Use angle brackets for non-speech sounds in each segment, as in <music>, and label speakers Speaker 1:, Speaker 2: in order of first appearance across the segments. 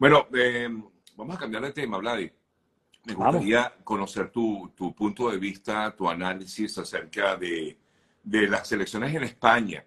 Speaker 1: Bueno, eh, vamos a cambiar de tema, Vladi. Me gustaría conocer tu, tu, punto de vista, tu análisis acerca de, de las elecciones en España,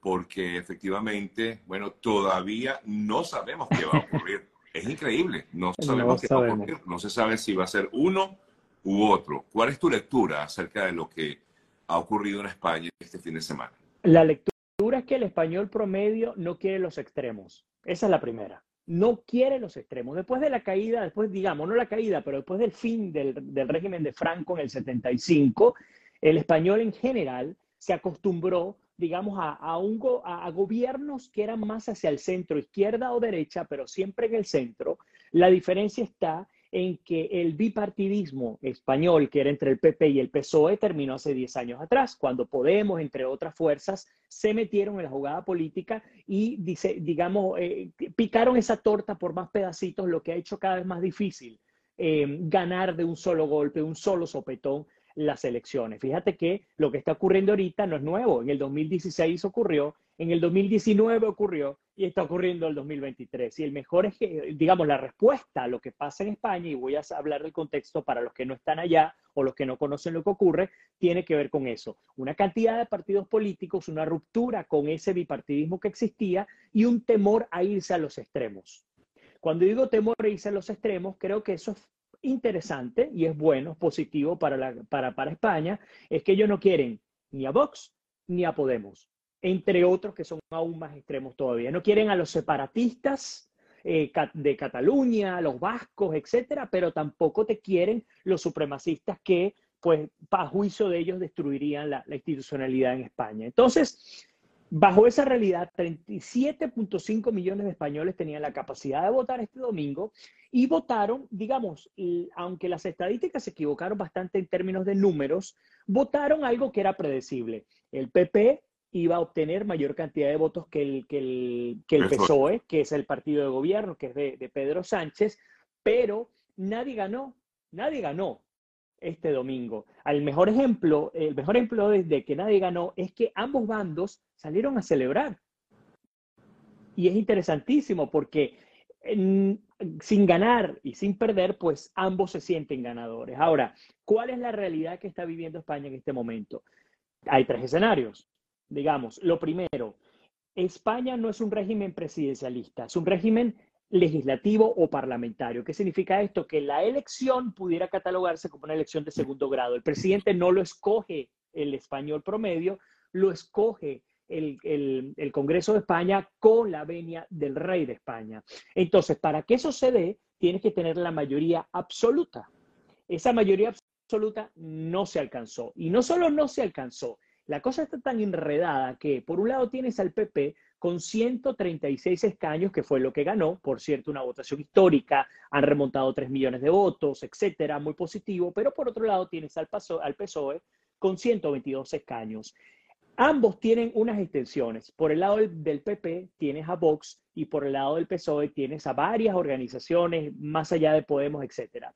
Speaker 1: porque efectivamente, bueno, todavía no sabemos qué va a ocurrir. es increíble, no sabemos qué va a ocurrir. No se sabe si va a ser uno u otro. ¿Cuál es tu lectura acerca de lo que ha ocurrido en España este fin de semana?
Speaker 2: La lectura es que el español promedio no quiere los extremos. Esa es la primera no quiere los extremos. Después de la caída, después, digamos, no la caída, pero después del fin del, régimen de Franco en el 75, el español en general se acostumbró, digamos, a, a, a, gobiernos que eran más hacia el centro, izquierda o derecha, pero siempre en el centro. La diferencia está en que el bipartidismo español, que era entre el PP y el PSOE, terminó hace 10 años atrás, cuando Podemos, entre otras fuerzas, se metieron en la jugada política y, dice, digamos, eh, picaron esa torta por más pedacitos, lo que ha hecho cada vez más difícil eh, ganar de un solo golpe, un solo sopetón las elecciones. Fíjate que lo que está ocurriendo ahorita no es nuevo. En el 2016 ocurrió, en el 2019 ocurrió y está ocurriendo en el 2023. Y el mejor es que, digamos, la respuesta a lo que pasa en España, y voy a hablar del contexto para los que no están allá o los que no conocen lo que ocurre, tiene que ver con eso. Una cantidad de partidos políticos, una ruptura con ese bipartidismo que existía y un temor a irse a los extremos. Cuando digo temor a irse a los extremos, creo que eso es interesante y es bueno, positivo para, para, para España, es que ellos no quieren ni a Vox ni a Podemos, entre otros que son aún más extremos todavía. No quieren a los separatistas eh, de Cataluña, los vascos, etcétera, pero tampoco te quieren los supremacistas que, pues, a juicio de ellos destruirían la, la institucionalidad en España. Entonces, Bajo esa realidad, 37.5 millones de españoles tenían la capacidad de votar este domingo y votaron, digamos, aunque las estadísticas se equivocaron bastante en términos de números, votaron algo que era predecible. El PP iba a obtener mayor cantidad de votos que el, que el, que el PSOE, que es el partido de gobierno, que es de, de Pedro Sánchez, pero nadie ganó, nadie ganó este domingo. El mejor ejemplo, el mejor ejemplo de, que nadie ganó es que ambos bandos salieron a celebrar. Y es interesantísimo porque sin ganar y sin perder, pues ambos se sienten ganadores. Ahora, ¿cuál es la realidad que está viviendo España en este momento? Hay tres escenarios. Digamos, lo primero, España no es un régimen presidencialista, es un régimen legislativo o parlamentario. ¿Qué significa esto? Que la elección pudiera catalogarse como una elección de segundo grado. El presidente no lo escoge el español promedio, lo escoge el, Congreso de España con la venia del rey de España. Entonces, para que eso se dé, tienes que tener la mayoría absoluta. Esa mayoría absoluta no se alcanzó. Y no solo no se alcanzó, la cosa está tan enredada que por un lado tienes al PP con 136 escaños, que fue lo que ganó, por cierto, una votación histórica, han remontado 3 millones de votos, etcétera, muy positivo, pero por otro lado tienes al, al PSOE con 122 escaños. Ambos tienen unas extensiones. Por el lado del, PP tienes a Vox y por el lado del PSOE tienes a varias organizaciones, más allá de Podemos, etcétera.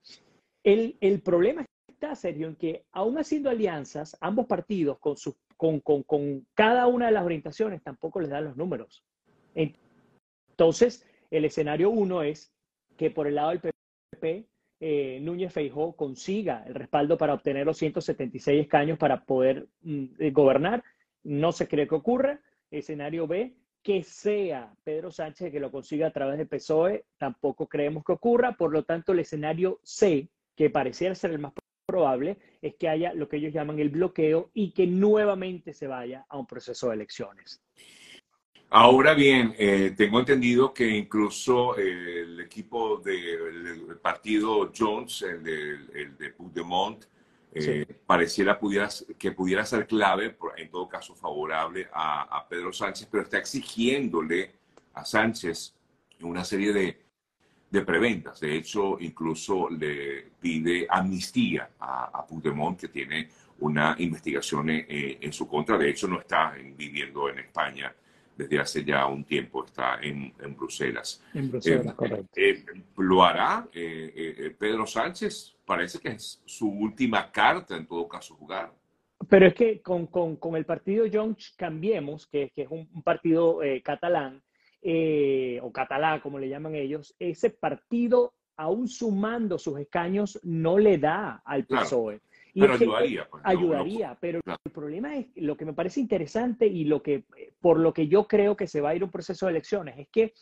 Speaker 2: El, el problema está, Sergio, en que aún haciendo alianzas, ambos partidos con sus con, cada una de las orientaciones tampoco les dan los números. Entonces, el escenario uno es que por el lado del PP, eh, Núñez Feijó consiga el respaldo para obtener los 176 escaños para poder mm, eh, gobernar. No se cree que ocurra. Escenario B, que sea Pedro Sánchez que lo consiga a través de PSOE, tampoco creemos que ocurra. Por lo tanto, el escenario C, que pareciera ser el más probable es que haya lo que ellos llaman el bloqueo y que nuevamente se vaya a un proceso de elecciones.
Speaker 1: Ahora bien, eh, tengo entendido que incluso el equipo del partido Jones, el de, el de Puigdemont, eh, pareciera pudiera, que pudiera ser clave, en todo caso favorable a, a Pedro Sánchez, pero está exigiéndole a Sánchez una serie de, de preventas. De hecho, incluso le pide amnistía a, a Puigdemont, que tiene una investigación eh, en su contra. De hecho, no está viviendo en España desde hace ya un tiempo, está en, Bruselas.
Speaker 2: En Bruselas, eh, correcto.
Speaker 1: Eh, ¿Lo hará Pedro Sánchez? Parece que es su última carta, en todo caso, jugar.
Speaker 2: Pero es que con, con, con el partido Junts Cambiemos, que, que es un, partido catalán, eh, o catalá, como le llaman ellos, ese partido, aún sumando sus escaños, no le da al PSOE.
Speaker 1: Y pero ayudaría. Pues,
Speaker 2: ayudaría, pero el problema es, lo que me parece interesante y lo que, por lo que yo creo que se va a ir un proceso de elecciones, es que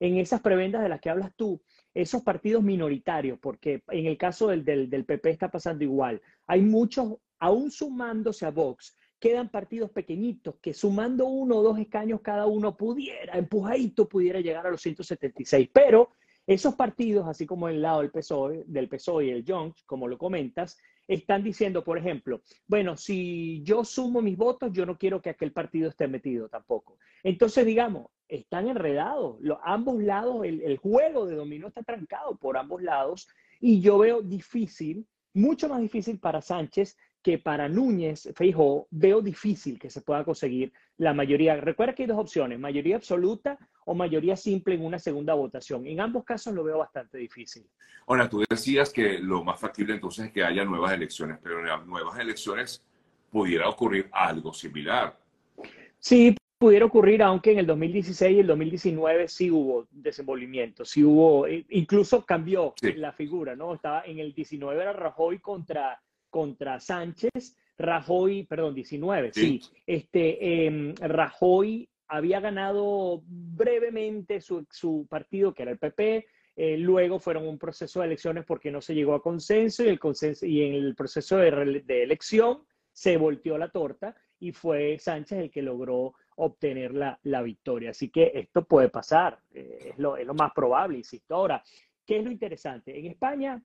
Speaker 2: en esas prebendas de las que hablas tú, esos partidos minoritarios, porque en el caso del, del, del PP está pasando igual, hay muchos, aún sumándose a Vox, quedan partidos pequeñitos que sumando uno o dos escaños cada uno pudiera, empujadito, pudiera llegar a los 176. Pero esos partidos, así como el lado del PSOE, del PSOE y el Junts, como lo comentas, están diciendo, por ejemplo, bueno, si yo sumo mis votos, yo no quiero que aquel partido esté metido tampoco. Entonces, digamos, están enredados. Los, ambos lados, el, el juego de dominó está trancado por ambos lados y yo veo difícil, mucho más difícil para Sánchez que para Núñez, Feijóo, veo difícil que se pueda conseguir la mayoría. Recuerda que hay dos opciones, mayoría absoluta o mayoría simple en una segunda votación. En ambos casos lo veo bastante difícil.
Speaker 1: Ahora, tú decías que lo más factible entonces es que haya nuevas elecciones, pero en las nuevas elecciones pudiera ocurrir algo similar.
Speaker 2: Sí, pudiera ocurrir, aunque en el 2016 y el 2019 sí hubo desenvolvimiento, sí hubo, e, incluso cambió la figura, ¿no? Estaba en el 19 era Rajoy contra contra Sánchez, Rajoy, perdón, 19, sí, este, em, Rajoy había ganado brevemente su, partido, que era el PP, eh, luego fueron un proceso de elecciones porque no se llegó a consenso y, el consenso, y en el proceso de, de elección se volteó la torta y fue Sánchez el que logró obtener la, la victoria. Así que esto puede pasar, eh, es, lo, es, lo, más probable, insisto. Ahora, ¿qué es lo interesante? En España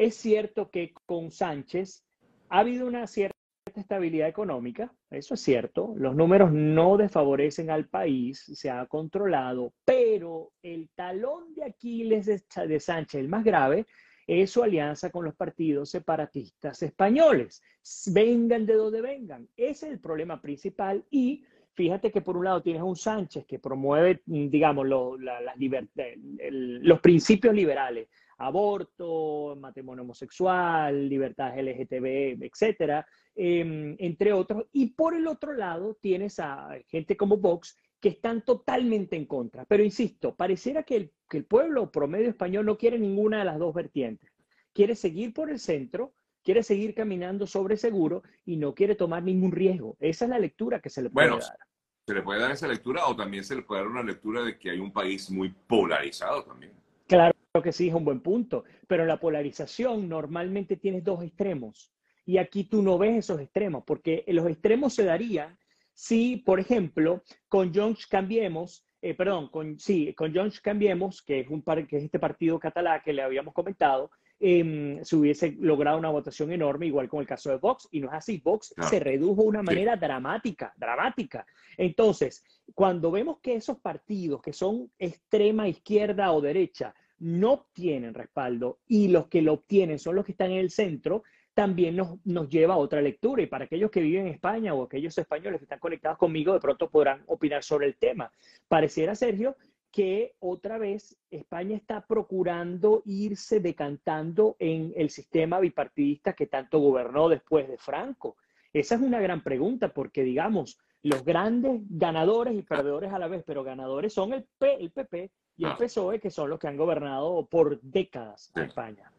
Speaker 2: es cierto que con Sánchez ha habido una cierta estabilidad económica, eso es cierto, los números no desfavorecen al país, se ha controlado, pero el talón de Aquiles de, Sánchez, el más grave, es su alianza con los partidos separatistas españoles. Vengan de donde vengan. Ese es el problema principal y fíjate que por un lado tienes a un Sánchez que promueve, digamos, los principios liberales, aborto, matrimonio homosexual, libertad LGTB, etcétera, em, entre otros. Y por el otro lado tienes a gente como Vox que están totalmente en contra. Pero insisto, pareciera que el, que el pueblo promedio español no quiere ninguna de las dos vertientes. Quiere seguir por el centro, quiere seguir caminando sobre seguro y no quiere tomar ningún riesgo. Esa es la lectura que se le puede
Speaker 1: bueno, dar. Se le puede dar esa lectura o también se le puede dar una lectura de que hay un país muy polarizado también.
Speaker 2: Claro, Creo que sí es un buen punto, pero en la polarización normalmente tienes dos extremos y aquí tú no ves esos extremos, porque los extremos se darían si, por ejemplo, con Junts Cambiemos, eh, perdón, con, sí, con Junts Cambiemos, que es, un que es este partido catalán que le habíamos comentado, eh, se hubiese logrado una votación enorme, igual con el caso de Vox, y no es así. Vox se redujo de una manera dramática, dramática. Entonces, cuando vemos que esos partidos que son extrema izquierda o derecha no obtienen respaldo y los que lo obtienen son los que están en el centro, también nos, nos, lleva a otra lectura. Y para aquellos que viven en España o aquellos españoles que están conectados conmigo, de pronto podrán opinar sobre el tema. Pareciera, Sergio, que otra vez España está procurando irse decantando en el sistema bipartidista que tanto gobernó después de Franco. Esa es una gran pregunta porque, digamos, los grandes ganadores y perdedores a la vez, pero ganadores son el, P, el PP y el ah. PSOE, que son los que han gobernado por décadas en España.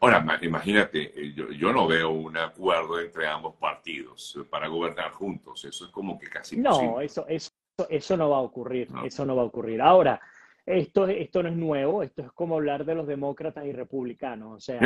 Speaker 1: Ahora, imagínate, eh, yo, no veo un acuerdo entre ambos partidos para gobernar juntos. Eso es como que casi
Speaker 2: No, eso, eso, eso no va a ocurrir. Eso no va a ocurrir. Ahora, esto, esto no es nuevo, esto es como hablar de los demócratas y republicanos. O sea,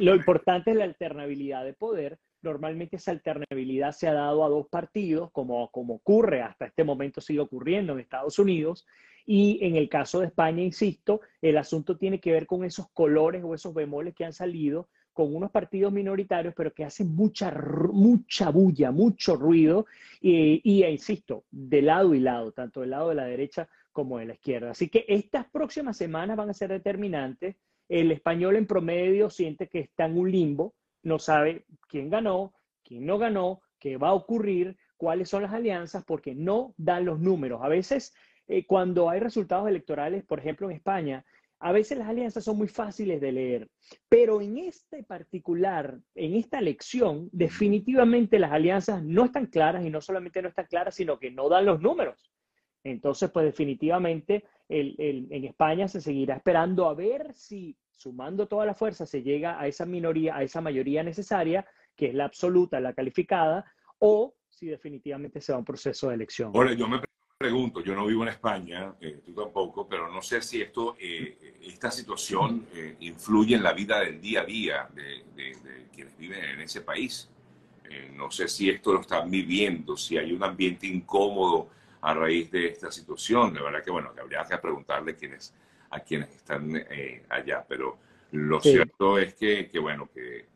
Speaker 2: lo importante es la alternabilidad de poder. Normalmente esa alternabilidad se ha dado a dos partidos, como, como ocurre hasta este momento, sigue ocurriendo en Estados Unidos, y en el caso de España, insisto, el asunto tiene que ver con esos colores o esos bemoles que han salido con unos partidos minoritarios, pero que hacen mucha, mucha bulla, mucho ruido, y, y, insisto, de lado y lado, tanto del lado de la derecha como de la izquierda. Así que estas próximas semanas van a ser determinantes. El español en promedio siente que está en un limbo, no sabe quién ganó, quién no ganó, qué va a ocurrir, cuáles son las alianzas, porque no dan los números. A veces eh, cuando hay resultados electorales, por ejemplo en España, a veces las alianzas son muy fáciles de leer, pero en este particular, en esta elección, definitivamente las alianzas no están claras y no solamente no están claras, sino que no dan los números. Entonces, pues definitivamente en España se seguirá esperando a ver si sumando toda la fuerza se llega a esa minoría, a esa mayoría necesaria, que es la absoluta, la calificada, o si definitivamente se va a un proceso de elección.
Speaker 1: Ahora, yo me pregunto, yo no vivo en España, eh, tú tampoco, pero no sé si esto, eh, esta situación eh, influye en la vida del día a día de, de quienes viven en ese país. no sé si esto lo están viviendo, si hay un ambiente incómodo a raíz de esta situación. La verdad que, bueno, habría que preguntarle quiénes, a quienes están eh, allá, pero lo cierto es que, que bueno, que,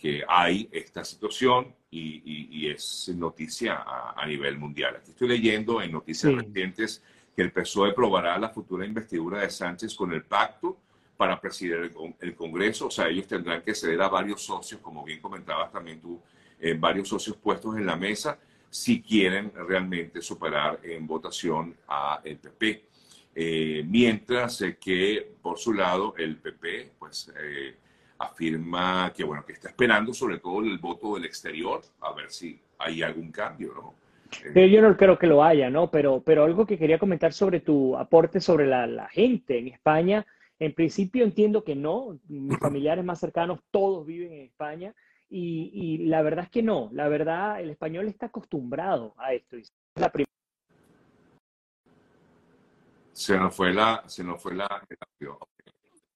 Speaker 1: que, hay esta situación y, y, es noticia a, nivel mundial. Aquí estoy leyendo en noticias recientes que el PSOE probará la futura investidura de Sánchez con el pacto para presidir el, Congreso. O sea, ellos tendrán que ceder a varios socios, como bien comentabas también tú, eh, varios socios puestos en la mesa si quieren realmente superar en votación a el PP. Eh, mientras que por su lado el PP pues eh, afirma que bueno que está esperando sobre todo el voto del exterior a ver si hay algún cambio, ¿no?
Speaker 2: yo no creo que lo haya, ¿no? Pero, pero algo que quería comentar sobre tu aporte sobre la, la gente en España. En principio entiendo que no. Mis <laughs> familiares más cercanos todos viven en España y, la verdad es que no, la verdad el español está acostumbrado a esto. la
Speaker 1: Se nos fue la, se nos fue la,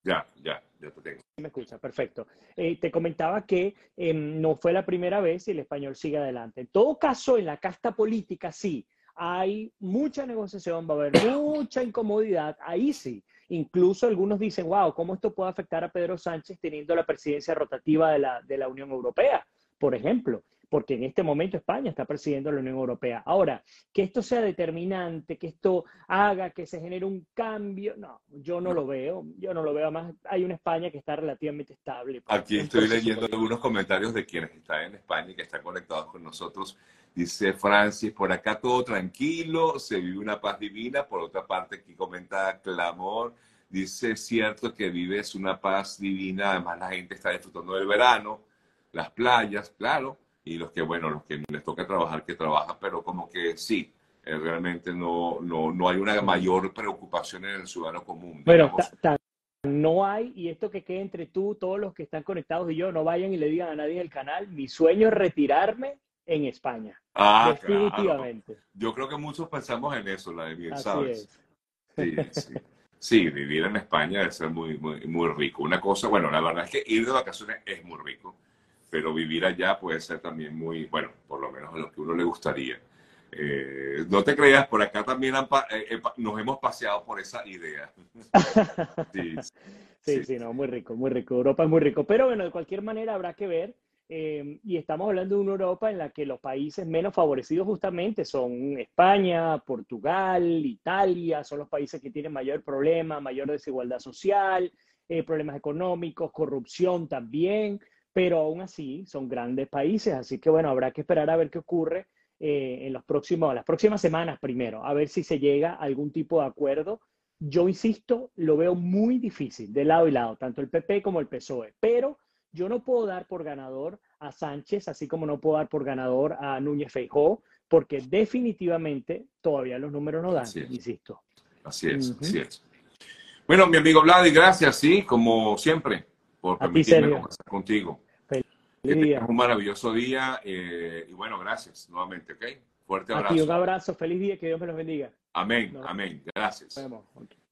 Speaker 1: ya, ya, ya te tengo.
Speaker 2: Me escucha, perfecto. Eh, te comentaba que em, no fue la primera vez y el español sigue adelante. En todo caso, en la casta política sí, hay mucha negociación, va a haber mucha incomodidad, ahí sí. Incluso algunos dicen, wow, ¿cómo esto puede afectar a Pedro Sánchez teniendo la presidencia rotativa de la, de la Unión Europea, por ejemplo? Porque en este momento España está presidiendo la Unión Europea. Ahora, que esto sea determinante, que esto haga que se genere un cambio, no, yo no, lo veo. Yo no lo veo. Además, hay una España que está relativamente estable.
Speaker 1: Aquí estoy leyendo algunos comentarios de quienes están en España y que están conectados con nosotros. Dice Francis, por acá todo tranquilo, se vive una paz divina. Por otra parte, aquí comenta Clamor, dice, es cierto que vives una paz divina, además la gente está disfrutando del verano, las playas, claro, y los que, bueno, los que les toca trabajar, que trabajan, pero como que sí, eh, realmente no, no, no hay una mayor preocupación en el ciudadano común.
Speaker 2: Bueno, no hay, y esto que quede entre tú, todos los que están conectados y yo, no vayan y le digan a nadie en el canal, mi sueño es retirarme en España. Ah, Definitivamente.
Speaker 1: Yo creo que muchos pensamos en eso, la de bien, ¿sabes? Sí, sí. sí, vivir en España debe ser muy, muy, muy rico. Una cosa, bueno, la verdad es que ir de vacaciones es muy rico, pero vivir allá puede ser también muy, bueno, por lo menos a lo que uno le gustaría. Eh, no te creas, por acá también eh, eh, nos hemos paseado por esa idea. <laughs>
Speaker 2: sí, sí, sí, no, muy rico, muy rico. Europa es muy rico, pero bueno, de cualquier manera habrá que ver eh, y estamos hablando de una Europa en la que los países menos favorecidos justamente son España, Portugal, Italia, son los países que tienen mayor problema, mayor desigualdad social, eh, problemas económicos, corrupción también, pero aún así son grandes países, así que bueno, habrá que esperar a ver qué ocurre eh, en los próximos, las próximas semanas primero, a ver si se llega a algún tipo de acuerdo. Yo insisto, lo veo muy difícil de lado y lado, tanto el PP como el PSOE, pero yo no puedo dar por ganador a Sánchez, así como no puedo dar por ganador a Núñez Feijó, porque definitivamente todavía los números no dan, insisto.
Speaker 1: Así es, así es. Bueno, mi amigo Vladi, gracias, sí, como siempre, por permitirme conversar contigo. Feliz día. un maravilloso día eh, y bueno, gracias nuevamente, ¿ok? Fuerte abrazo.
Speaker 2: un abrazo, feliz día, que Dios me los bendiga.
Speaker 1: Amén, amén. Gracias.